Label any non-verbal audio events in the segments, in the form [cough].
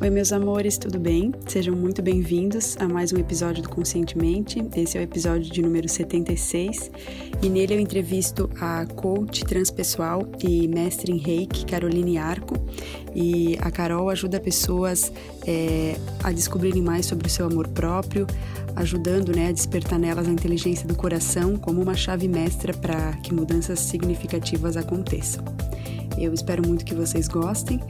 Oi, meus amores, tudo bem? Sejam muito bem-vindos a mais um episódio do Conscientemente. Esse é o episódio de número 76 e nele eu entrevisto a coach transpessoal e mestre em reiki, Caroline Arco. E a Carol ajuda pessoas é, a descobrirem mais sobre o seu amor próprio, ajudando né, a despertar nelas a inteligência do coração como uma chave mestra para que mudanças significativas aconteçam. Eu espero muito que vocês gostem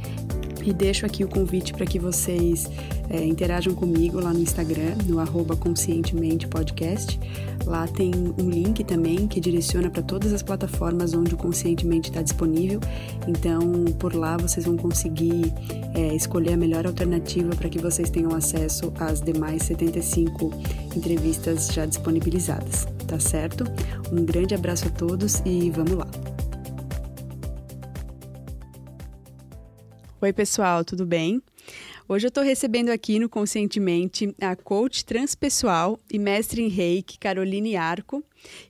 e deixo aqui o convite para que vocês é, interajam comigo lá no Instagram, no arroba Conscientemente Podcast. Lá tem um link também que direciona para todas as plataformas onde o Conscientemente está disponível. Então, por lá vocês vão conseguir é, escolher a melhor alternativa para que vocês tenham acesso às demais 75 entrevistas já disponibilizadas. Tá certo? Um grande abraço a todos e vamos lá! Oi, pessoal, tudo bem? Hoje eu estou recebendo aqui no Conscientemente a coach transpessoal e mestre em reiki, Caroline Arco.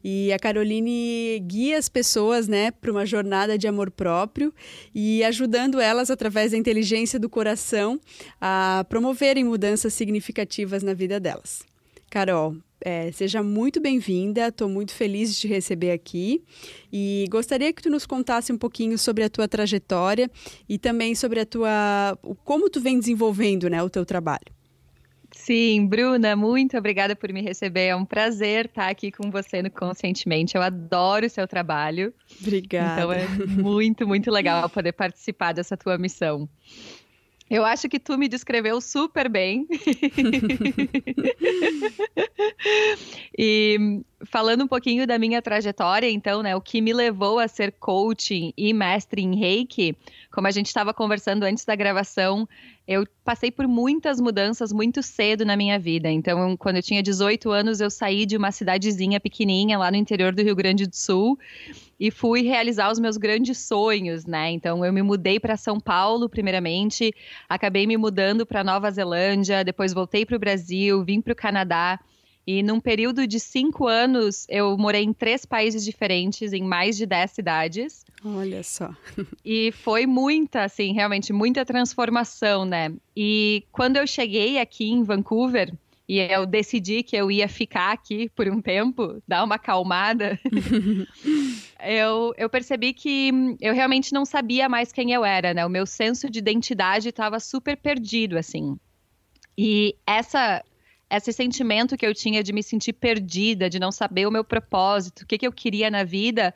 E a Caroline guia as pessoas né, para uma jornada de amor próprio e ajudando elas, através da inteligência do coração, a promoverem mudanças significativas na vida delas. Carol, é, seja muito bem-vinda, estou muito feliz de te receber aqui e gostaria que tu nos contasse um pouquinho sobre a tua trajetória e também sobre a tua como tu vem desenvolvendo né, o teu trabalho. Sim, Bruna, muito obrigada por me receber. É um prazer estar aqui com você no Conscientemente. Eu adoro o seu trabalho. Obrigada. Então é muito, muito legal poder participar dessa tua missão. Eu acho que tu me descreveu super bem. [laughs] e falando um pouquinho da minha trajetória, então, né, o que me levou a ser coaching e mestre em Reiki, como a gente estava conversando antes da gravação, eu passei por muitas mudanças muito cedo na minha vida. Então, quando eu tinha 18 anos, eu saí de uma cidadezinha pequenininha lá no interior do Rio Grande do Sul e fui realizar os meus grandes sonhos, né? Então eu me mudei para São Paulo primeiramente, acabei me mudando para Nova Zelândia, depois voltei para o Brasil, vim para o Canadá. E num período de cinco anos, eu morei em três países diferentes, em mais de dez cidades. Olha só. e foi muita, assim, realmente muita transformação, né? E quando eu cheguei aqui em Vancouver, e eu decidi que eu ia ficar aqui por um tempo, dar uma acalmada, [laughs] eu, eu percebi que eu realmente não sabia mais quem eu era, né? O meu senso de identidade estava super perdido, assim. E essa esse sentimento que eu tinha de me sentir perdida, de não saber o meu propósito, o que, que eu queria na vida,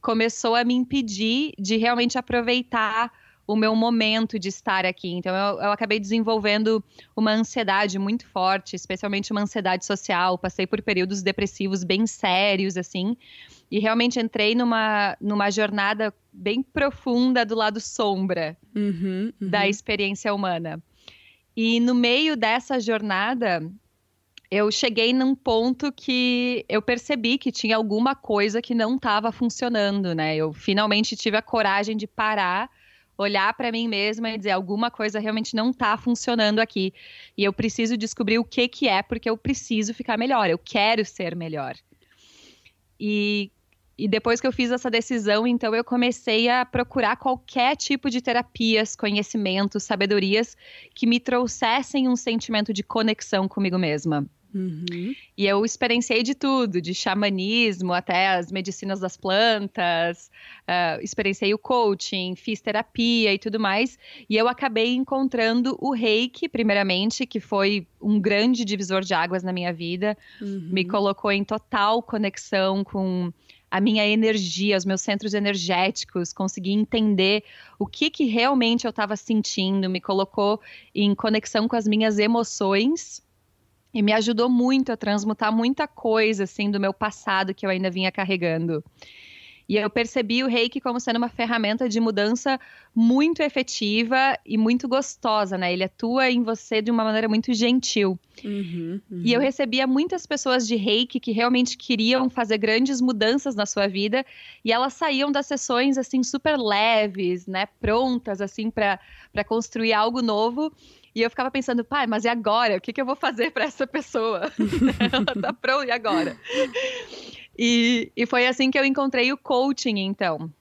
começou a me impedir de realmente aproveitar o meu momento de estar aqui. Então, eu, eu, acabei desenvolvendo uma ansiedade muito forte, especialmente uma ansiedade social. Passei por períodos depressivos bem sérios, assim, e realmente entrei numa, numa jornada bem profunda do lado sombra uhum, uhum. da experiência humana. E no meio dessa jornada, eu cheguei num ponto que eu percebi que tinha alguma coisa que não estava funcionando, né? Eu finalmente tive a coragem de parar olhar para mim mesma e dizer alguma coisa realmente não está funcionando aqui e eu preciso descobrir o que que é porque eu preciso ficar melhor, eu quero ser melhor. E e depois que eu fiz essa decisão, então eu comecei a procurar qualquer tipo de terapias, conhecimentos, sabedorias que me trouxessem um sentimento de conexão comigo mesma. Uhum. E eu experienciei de tudo, de xamanismo até as medicinas das plantas, uh, experienciei o coaching, fiz terapia e tudo mais. E eu acabei encontrando o reiki, primeiramente, que foi um grande divisor de águas na minha vida, uhum. me colocou em total conexão com a minha energia, os meus centros energéticos, consegui entender o que, que realmente eu estava sentindo, me colocou em conexão com as minhas emoções e me ajudou muito a transmutar muita coisa assim do meu passado que eu ainda vinha carregando. E eu percebi o reiki como sendo uma ferramenta de mudança muito efetiva e muito gostosa, né? Ele atua em você de uma maneira muito gentil. Uhum, uhum. E eu recebia muitas pessoas de reiki que realmente queriam fazer grandes mudanças na sua vida e elas saíam das sessões assim super leves, né? Prontas assim para construir algo novo. E eu ficava pensando, pai, mas e agora? O que, que eu vou fazer para essa pessoa? [laughs] Ela tá pronta, e agora? E, e foi assim que eu encontrei o coaching, então,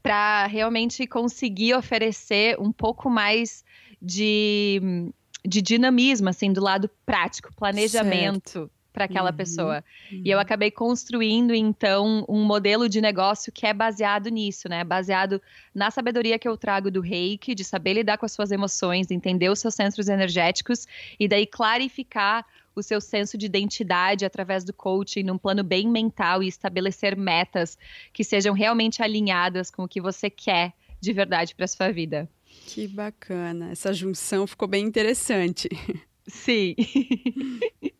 para realmente conseguir oferecer um pouco mais de, de dinamismo, assim, do lado prático, planejamento para aquela uhum, pessoa. Uhum. E eu acabei construindo, então, um modelo de negócio que é baseado nisso, né? Baseado na sabedoria que eu trago do reiki, de saber lidar com as suas emoções, entender os seus centros energéticos e daí clarificar o seu senso de identidade através do coaching num plano bem mental e estabelecer metas que sejam realmente alinhadas com o que você quer de verdade para sua vida. Que bacana. Essa junção ficou bem interessante. Sim. [laughs]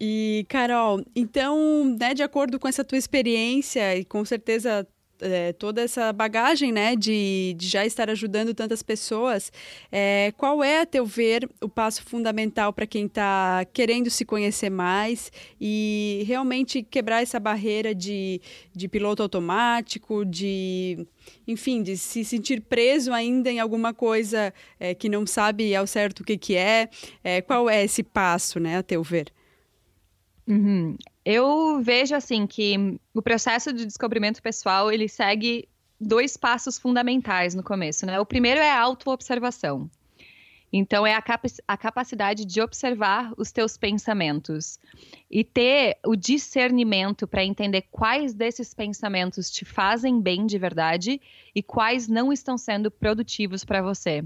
E, Carol, então, né, de acordo com essa tua experiência e com certeza é, toda essa bagagem, né, de, de, já estar ajudando tantas pessoas, é, qual é, a teu ver, o passo fundamental para quem está querendo se conhecer mais e realmente quebrar essa barreira de, de piloto automático, de, enfim, de se sentir preso ainda em alguma coisa é, que não sabe ao certo o que, que é? é? Qual é esse passo, né, a teu ver? Uhum. Eu vejo assim que o processo de descobrimento pessoal ele segue dois passos fundamentais no começo, né? O primeiro é a autoobservação. Então é a, cap a capacidade de observar os teus pensamentos e ter o discernimento para entender quais desses pensamentos te fazem bem de verdade e quais não estão sendo produtivos para você.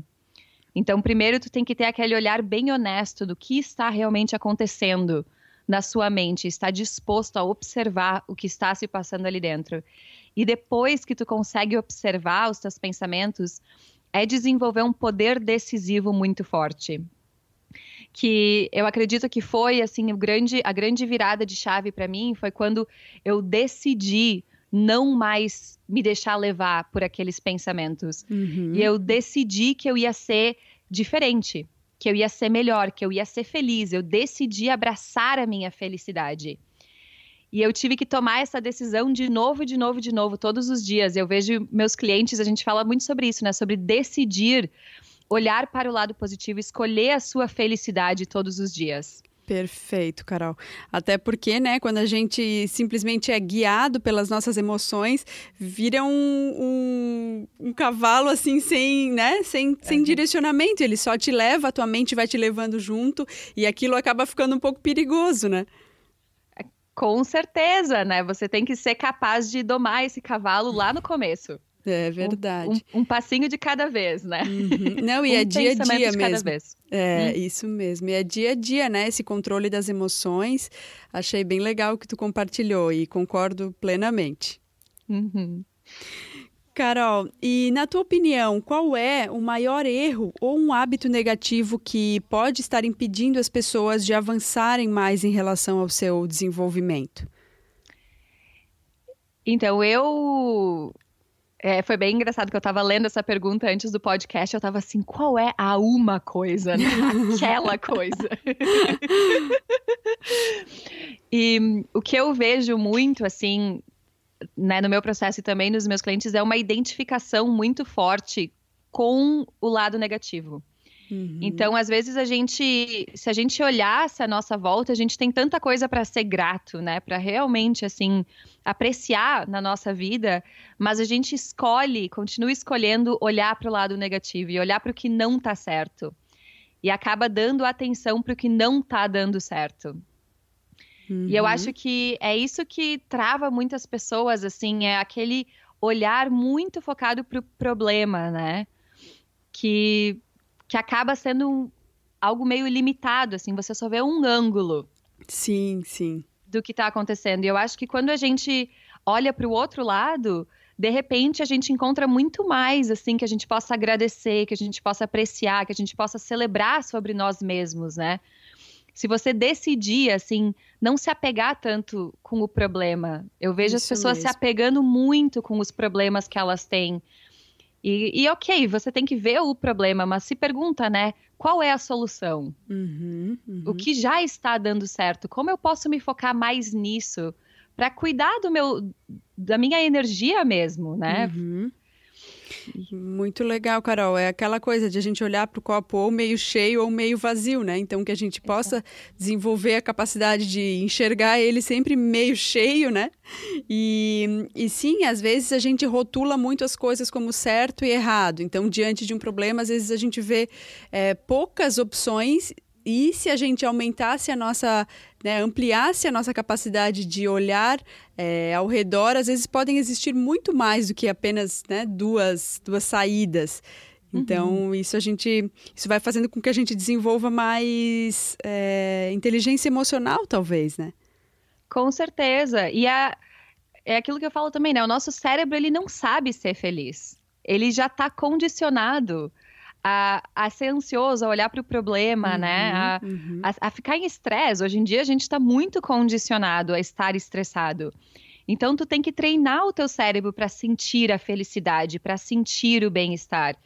Então, primeiro tu tem que ter aquele olhar bem honesto do que está realmente acontecendo na sua mente, está disposto a observar o que está se passando ali dentro. E depois que tu consegue observar os teus pensamentos, é desenvolver um poder decisivo muito forte. Que eu acredito que foi assim o grande, a grande virada de chave para mim foi quando eu decidi não mais me deixar levar por aqueles pensamentos. Uhum. E eu decidi que eu ia ser diferente que eu ia ser melhor, que eu ia ser feliz. Eu decidi abraçar a minha felicidade. E eu tive que tomar essa decisão de novo, de novo, de novo, todos os dias. Eu vejo meus clientes, a gente fala muito sobre isso, né? Sobre decidir, olhar para o lado positivo, escolher a sua felicidade todos os dias. Perfeito, Carol. Até porque, né, quando a gente simplesmente é guiado pelas nossas emoções, vira um, um, um cavalo assim, sem, né, sem, sem uhum. direcionamento. Ele só te leva, a tua mente vai te levando junto e aquilo acaba ficando um pouco perigoso, né? Com certeza, né? Você tem que ser capaz de domar esse cavalo lá no começo. É verdade. Um, um, um, passinho de cada vez, né? Uhum. Não, [laughs] e um é dia a dia mesmo. É, hum. isso mesmo. E é dia a dia, né? Esse controle das emoções. Achei bem legal o que tu compartilhou e concordo plenamente. Uhum. Carol, e na tua opinião, qual é o maior erro ou um hábito negativo que pode estar impedindo as pessoas de avançarem mais em relação ao seu desenvolvimento? Então, eu é, foi bem engraçado que eu tava lendo essa pergunta antes do podcast, eu tava assim, qual é a uma coisa, né? aquela coisa? e o que eu vejo muito, assim, né, no meu processo e também nos meus clientes, é uma identificação muito forte com o lado negativo. Uhum. Então, às vezes a gente, se a gente olhasse a nossa volta, a gente tem tanta coisa para ser grato, né? Para realmente assim apreciar na nossa vida, mas a gente escolhe, continua escolhendo olhar para o lado negativo e olhar para o que não está certo. E acaba dando atenção para o que não está dando certo. Uhum. E eu uhum. acho que é isso que trava muitas pessoas, assim, é aquele olhar muito focado para o problema, né? Que que acaba sendo um, algo meio limitado, assim, você só vê um ângulo. Sim, sim. Do que está acontecendo. E eu acho que quando a gente olha para o outro lado, de repente a gente encontra muito mais, assim, que a gente possa agradecer, que a gente possa apreciar, que a gente possa celebrar sobre nós mesmos, né? Se você decidir, assim, não se apegar tanto com o problema. Eu vejo Isso as pessoas mesmo. se apegando muito com os problemas que elas têm. E, e, ok, você tem que ver o problema, mas se pergunta, né? Qual é a solução? Uhum, uhum. O que já está dando certo? Como eu posso me focar mais nisso para cuidar do meu, da minha energia mesmo, né? Uhum. Muito legal, Carol. É aquela coisa de a gente olhar para o copo ou meio cheio ou meio vazio, né? Então, que a gente possa desenvolver a capacidade de enxergar ele sempre meio cheio, né? E, e sim, às vezes a gente rotula muito as coisas como certo e errado. Então, diante de um problema, às vezes a gente vê é, poucas opções e se a gente aumentasse a nossa, né, ampliasse a nossa capacidade de olhar é, ao redor, às vezes podem existir muito mais do que apenas né, duas, duas saídas. Então, uhum. isso a gente. Isso vai fazendo com que a gente desenvolva mais é, inteligência emocional, talvez, né? Com certeza. E a, é aquilo que eu falo também, né? O nosso cérebro ele não sabe ser feliz. Ele já está condicionado a, a ser ansioso, a olhar para o problema, né? uhum, né? A, uhum. a, a, ficar em estresse. Hoje em dia a gente está muito condicionado a estar estressado. Então tu tem que treinar o teu cérebro para sentir a felicidade, para sentir o bem-estar.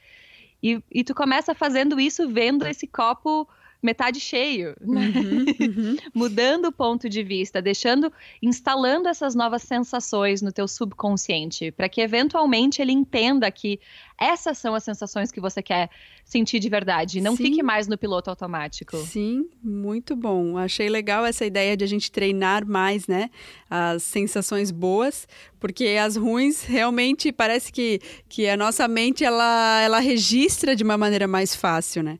E, e tu começa fazendo isso vendo esse copo metade cheio, né? uhum, uhum. [laughs] mudando o ponto de vista, deixando, instalando essas novas sensações no teu subconsciente, para que eventualmente ele entenda que essas são as sensações que você quer sentir de verdade, não Sim. fique mais no piloto automático. Sim, muito bom. Achei legal essa ideia de a gente treinar mais, né, as sensações boas, porque as ruins realmente parece que, que a nossa mente ela, ela registra de uma maneira mais fácil, né?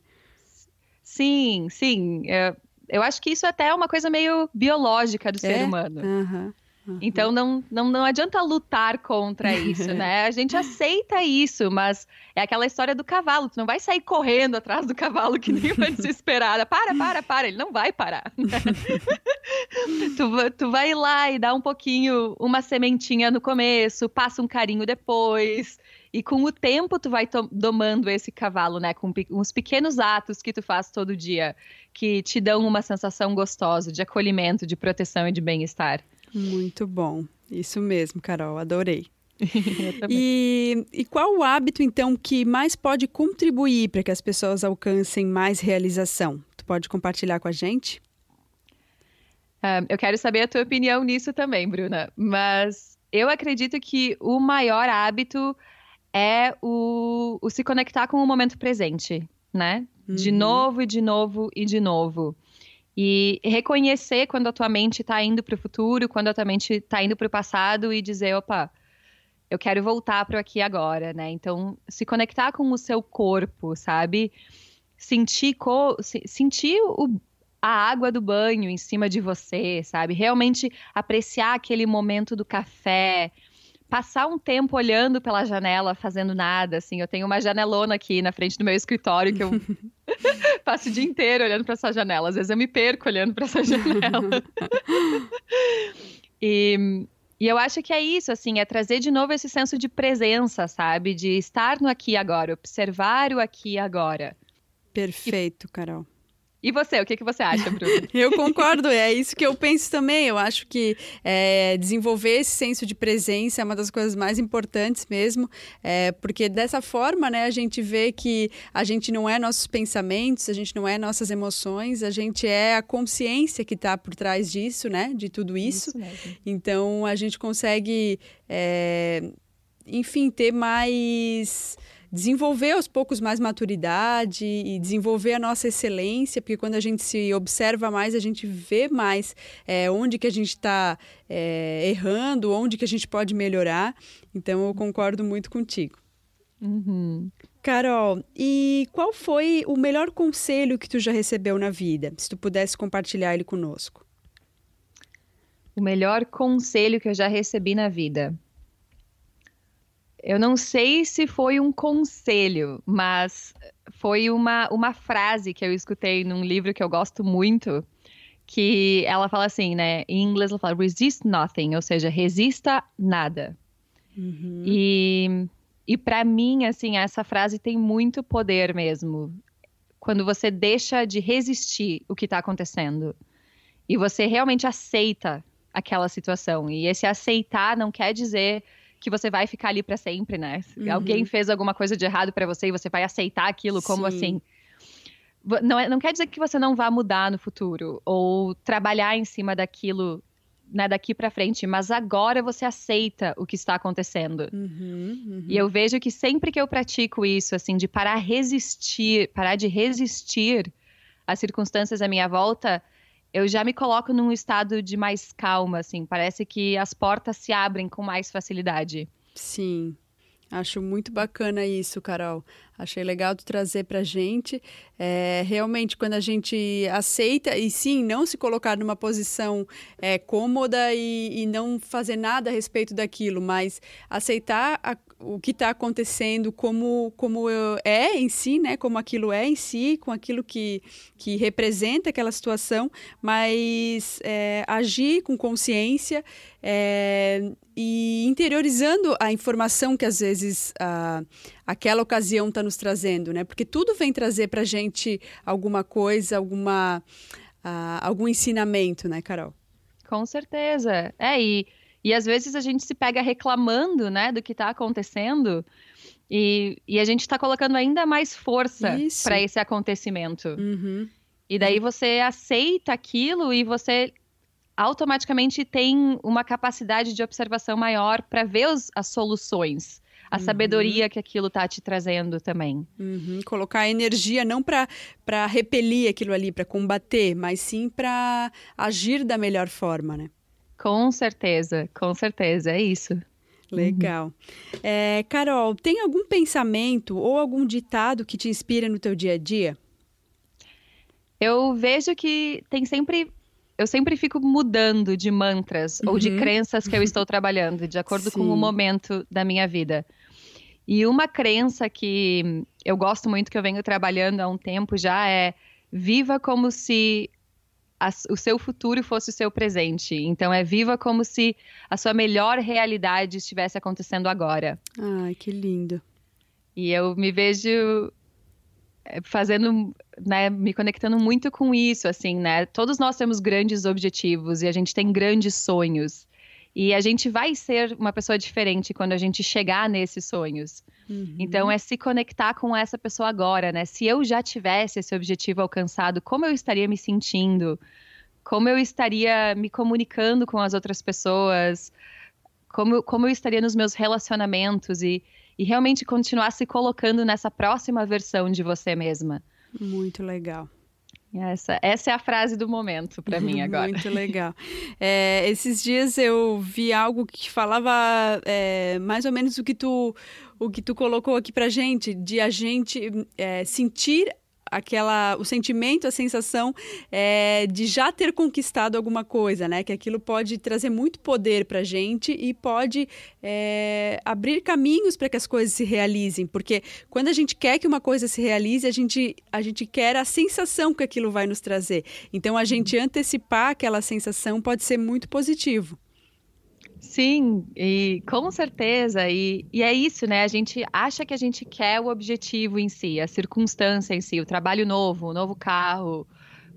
Sim, sim. Eu, eu acho que isso até é uma coisa meio biológica do é? ser humano. Uhum. Uhum. Então não, não, não adianta lutar contra [laughs] isso, né? A gente aceita isso, mas é aquela história do cavalo. Tu não vai sair correndo atrás do cavalo que nem uma [laughs] desesperada. Para, para, para. Ele não vai parar. Né? [laughs] tu, tu vai lá e dá um pouquinho, uma sementinha no começo, passa um carinho depois. E com o tempo tu vai domando esse cavalo, né? Com uns pequenos atos que tu faz todo dia, que te dão uma sensação gostosa de acolhimento, de proteção e de bem-estar. Muito bom. Isso mesmo, Carol. Adorei. [laughs] e, e qual o hábito, então, que mais pode contribuir para que as pessoas alcancem mais realização? Tu pode compartilhar com a gente? Um, eu quero saber a tua opinião nisso também, Bruna. Mas eu acredito que o maior hábito é o, o se conectar com o momento presente, né? Uhum. De novo e de novo e de novo. E reconhecer quando a tua mente está indo para o futuro, quando a tua mente está indo para o passado e dizer, opa, eu quero voltar para aqui agora, né? Então, se conectar com o seu corpo, sabe? Sentir, co sentir o, a água do banho em cima de você, sabe? Realmente apreciar aquele momento do café, passar um tempo olhando pela janela, fazendo nada, assim. Eu tenho uma janelona aqui na frente do meu escritório que eu [laughs] [laughs] passo o dia inteiro olhando para essa janela. Às vezes eu me perco olhando para essa [laughs] janela. e, e eu acho que é isso, assim, é trazer de novo esse senso de presença, sabe? De estar no aqui e agora, observar o aqui e agora. Perfeito. Carol. E você, o que, que você acha, Bruno? [laughs] eu concordo, é isso que eu penso também. Eu acho que é, desenvolver esse senso de presença é uma das coisas mais importantes mesmo, é, porque dessa forma, né, a gente vê que a gente não é nossos pensamentos, a gente não é nossas emoções, a gente é a consciência que está por trás disso, né, de tudo isso. isso então, a gente consegue, é, enfim, ter mais desenvolver aos poucos mais maturidade e desenvolver a nossa excelência, porque quando a gente se observa mais, a gente vê mais é, onde que a gente está é, errando, onde que a gente pode melhorar. Então, eu concordo muito contigo. Uhum. Carol, e qual foi o melhor conselho que tu já recebeu na vida? Se tu pudesse compartilhar ele conosco. O melhor conselho que eu já recebi na vida. Eu não sei se foi um conselho, mas foi uma, uma frase que eu escutei num livro que eu gosto muito, que ela fala assim, né? Em inglês ela fala resist nothing, ou seja, resista nada. Uhum. E, e para mim, assim, essa frase tem muito poder mesmo. Quando você deixa de resistir o que está acontecendo e você realmente aceita aquela situação. E esse aceitar não quer dizer que você vai ficar ali para sempre, né? Uhum. Alguém fez alguma coisa de errado para você e você vai aceitar aquilo como Sim. assim. Não, é, não quer dizer que você não vá mudar no futuro ou trabalhar em cima daquilo né, daqui para frente, mas agora você aceita o que está acontecendo. Uhum, uhum. E eu vejo que sempre que eu pratico isso, assim, de parar resistir, parar de resistir às circunstâncias à minha volta, eu já me coloco num estado de mais calma, assim, parece que as portas se abrem com mais facilidade. Sim. Acho muito bacana isso, Carol. Achei legal tu trazer para gente. É, realmente, quando a gente aceita, e sim, não se colocar numa posição é, cômoda e, e, não fazer nada a respeito daquilo, mas aceitar a, o que está acontecendo como, como é em si, né? Como aquilo é em si, com aquilo que, que representa aquela situação, mas é, agir com consciência é, e interiorizando a informação que às vezes a, aquela ocasião está nos trazendo, né? Porque tudo vem trazer para gente alguma coisa, alguma, a, algum ensinamento, né, Carol? Com certeza. É, e e às vezes a gente se pega reclamando, né, do que está acontecendo. E, e, a gente está colocando ainda mais força para esse acontecimento. Uhum. E daí você aceita aquilo e você automaticamente tem uma capacidade de observação maior para ver os, as soluções. A uhum. sabedoria que aquilo está te trazendo também. Uhum. Colocar energia não para repelir aquilo ali, para combater, mas sim para agir da melhor forma, né? Com certeza, com certeza, é isso. Legal. Uhum. É, Carol, tem algum pensamento ou algum ditado que te inspira no teu dia a dia? Eu vejo que tem sempre. Eu sempre fico mudando de mantras uhum. ou de uhum. crenças que eu [laughs] estou trabalhando, de acordo Sim. com o momento da minha vida. E uma crença que eu gosto muito, que eu venho trabalhando há um tempo já, é viva como se a, o seu futuro fosse o seu presente. Então é viva como se a sua melhor realidade estivesse acontecendo agora. Ai, que lindo. E eu me vejo eh, fazendo, né, me conectando muito com isso, assim, né? Todos nós temos grandes objetivos e a gente tem grandes sonhos. E a gente vai ser uma pessoa diferente quando a gente chegar nesses sonhos. Uhum. Então é se conectar com essa pessoa agora, né? Se eu já tivesse esse objetivo alcançado, como eu estaria me sentindo? Como eu estaria me comunicando com as outras pessoas? Como, como eu estaria nos meus relacionamentos e, e realmente continuar se colocando nessa próxima versão de você mesma. Muito legal. Essa, essa é a frase do momento para mim [laughs] agora. Muito legal. É, esses dias eu vi algo que falava é, mais ou menos o que tu o que tu colocou aqui para gente, de a gente é, sentir aquela o sentimento, a sensação é, de já ter conquistado alguma coisa, né? Que aquilo pode trazer muito poder para gente e pode é, abrir caminhos para que as coisas se realizem, porque quando a gente quer que uma coisa se realize, a gente a gente quer a sensação que aquilo vai nos trazer. Então a gente antecipar aquela sensação pode ser muito positivo. Sim, e com certeza. E, e é isso, né? A gente acha que a gente quer o objetivo em si, a circunstância em si, o trabalho novo, o novo carro,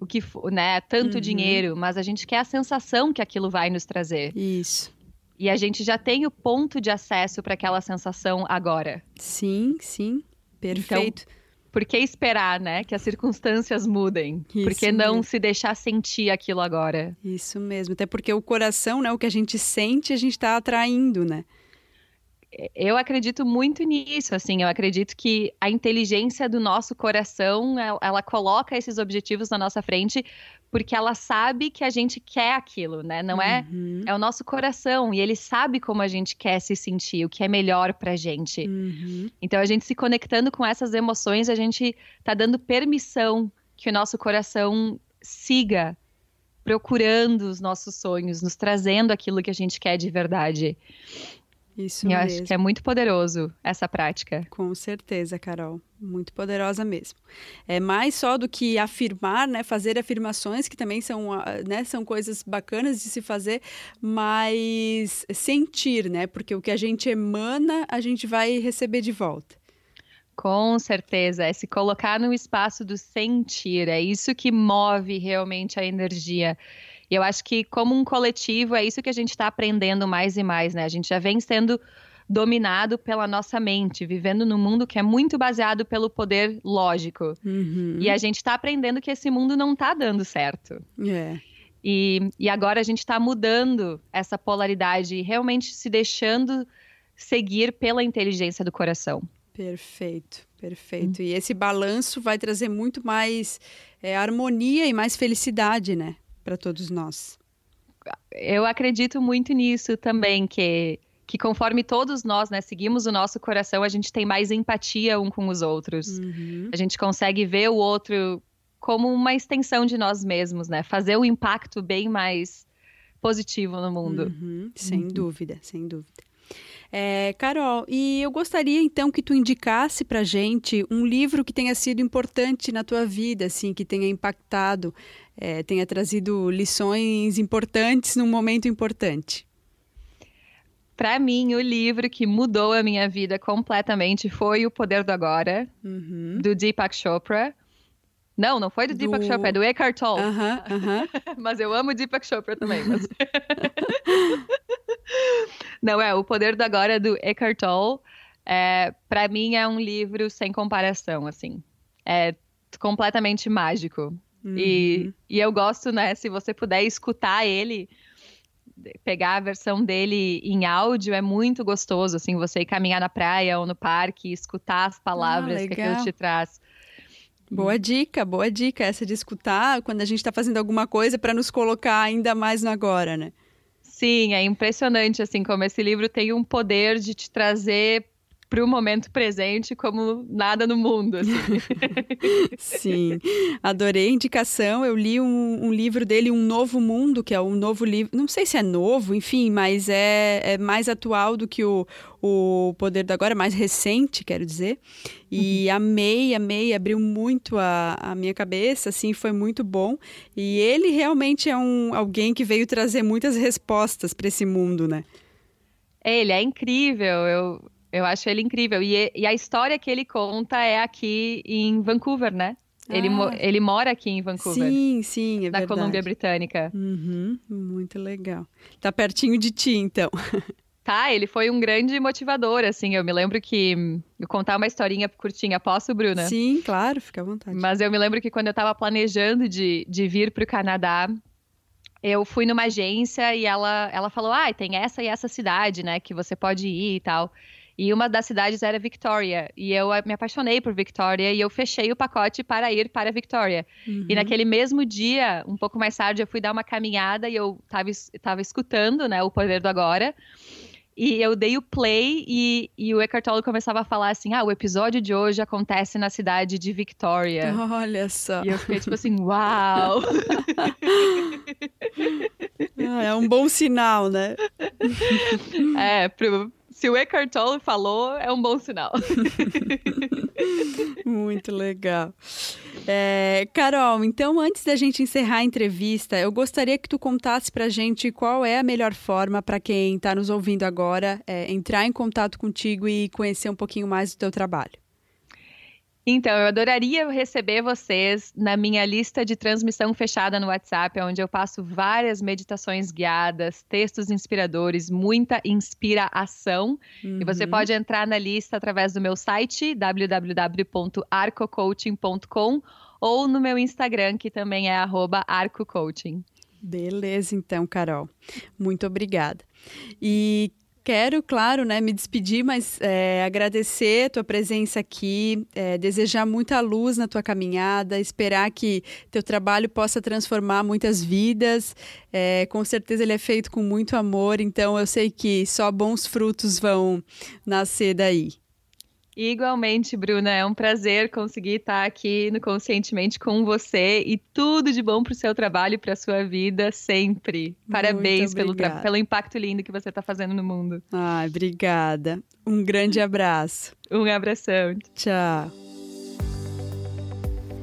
o que, né? Tanto uhum. dinheiro, mas a gente quer a sensação que aquilo vai nos trazer. Isso. E a gente já tem o ponto de acesso para aquela sensação agora. Sim, sim. Perfeito. Então, por que esperar, né? Que as circunstâncias mudem? Isso por que não mesmo. se deixar sentir aquilo agora? Isso mesmo. Até porque o coração, né? O que a gente sente, a gente está atraindo, né? Eu acredito muito nisso, assim, eu acredito que a inteligência do nosso coração, ela, ela, coloca esses objetivos na nossa frente porque ela sabe que a gente quer aquilo, né? Não é uhum. é o nosso coração e ele sabe como a gente quer se sentir, o que é melhor pra gente. Uhum. Então a gente se conectando com essas emoções, a gente tá dando permissão que o nosso coração siga procurando os nossos sonhos, nos trazendo aquilo que a gente quer de verdade. Isso e mesmo. Eu acho que é muito poderoso essa prática. Com certeza, Carol. Muito poderosa mesmo. É mais só do que afirmar, né? Fazer afirmações, que também são, ah, né? são coisas bacanas de se fazer, mas sentir, né? Porque o que a gente emana, a gente vai receber de volta. Com certeza, é se colocar no espaço do sentir, é isso que move realmente a energia. E eu acho que, como um coletivo, é isso que a gente está aprendendo mais e mais, né? A gente já vem sendo dominado pela nossa mente, vivendo num mundo que é muito baseado pelo poder lógico. Uhum. E a gente está aprendendo que esse mundo não está dando certo. É. E, e agora a gente está mudando essa polaridade e realmente se deixando seguir pela inteligência do coração. Perfeito, perfeito. Hum. E esse balanço vai trazer muito mais é, harmonia e mais felicidade, né, para todos nós. Eu acredito muito nisso também, que que conforme todos nós, né, seguimos o nosso coração, a gente tem mais empatia um com os outros. Uhum. A gente consegue ver o outro como uma extensão de nós mesmos, né? Fazer o um impacto bem mais positivo no mundo. Uhum. Sem uhum. dúvida, sem dúvida. É, Carol, e eu gostaria então que tu indicasse para gente um livro que tenha sido importante na tua vida, assim, que tenha impactado, é, tenha trazido lições importantes num momento importante. Para mim, o livro que mudou a minha vida completamente foi O Poder do Agora, uhum. do Deepak Chopra. Não, não foi do, do... Deepak Chopra, é do Eckhart Tolle. Uh -huh, uh -huh. mas eu amo Deepak Chopra também. Mas... [laughs] não, é, O Poder do Agora, do Eckhart Tolle. É, para mim é um livro sem comparação, assim. É completamente mágico. Uhum. E, e eu gosto, né, se você puder escutar ele, pegar a versão dele em áudio é muito gostoso, assim, você ir caminhar na praia ou no parque, escutar as palavras ah, que aquilo te traz. Boa dica, boa dica essa de escutar quando a gente está fazendo alguma coisa para nos colocar ainda mais no agora, né? Sim, é impressionante assim como esse livro tem um poder de te trazer para o momento presente como nada no mundo. Assim. [laughs] Sim, adorei a indicação. Eu li um, um, livro dele, Um Novo Mundo, que é um novo livro. Não sei se é novo, enfim, mas é, é mais atual do que o, o Poder do Agora, mais recente, quero dizer. E uhum. amei, amei, abriu muito a, a minha cabeça, assim, foi muito bom. E ele realmente é um alguém que veio trazer muitas respostas para esse mundo, né? Ele é incrível. Eu, eu acho ele incrível. E, e, a história que ele conta é aqui em Vancouver, né? Ah. Ele, ele mora aqui em Vancouver. Sim, sim, é Na verdade. Colômbia Britânica. Uhum, muito legal. Tá pertinho de ti, então. [laughs] Tá, ele foi um grande motivador, assim. Eu me lembro que. Eu contar uma historinha curtinha, posso, Bruna? Sim, claro, fica à vontade. Mas eu me lembro que quando eu tava planejando de, de vir pro Canadá, eu fui numa agência e ela, ela falou: ah, tem essa e essa cidade, né, que você pode ir e tal. E uma das cidades era Victoria. E eu me apaixonei por Victoria e eu fechei o pacote para ir para Victoria. Uhum. E naquele mesmo dia, um pouco mais tarde, eu fui dar uma caminhada e eu estava escutando né, o Poder do Agora. E eu dei o play e, e o Eckhart Tolle começava a falar assim: ah, o episódio de hoje acontece na cidade de Victoria. Olha só. E eu fiquei tipo assim: uau! [laughs] ah, é um bom sinal, né? [laughs] é, pro, se o Eckhart Tolle falou, é um bom sinal. [laughs] Muito legal. É, Carol, então antes da gente encerrar a entrevista, eu gostaria que tu contasse pra gente qual é a melhor forma para quem está nos ouvindo agora é, entrar em contato contigo e conhecer um pouquinho mais do teu trabalho. Então, eu adoraria receber vocês na minha lista de transmissão fechada no WhatsApp, onde eu passo várias meditações guiadas, textos inspiradores, muita inspiração. Uhum. E você uhum. pode entrar na lista através do meu site, www.arcocoaching.com, ou no meu Instagram, que também é arcocoaching. Beleza, então, Carol. Muito obrigada. E Quero, claro, né, me despedir, mas é, agradecer a tua presença aqui, é, desejar muita luz na tua caminhada, esperar que teu trabalho possa transformar muitas vidas. É, com certeza ele é feito com muito amor, então eu sei que só bons frutos vão nascer daí. Igualmente, Bruna, é um prazer conseguir estar aqui no Conscientemente com você e tudo de bom para o seu trabalho e para a sua vida sempre. Parabéns pelo, pelo impacto lindo que você está fazendo no mundo. Ai, obrigada. Um grande abraço. Um abração. Tchau.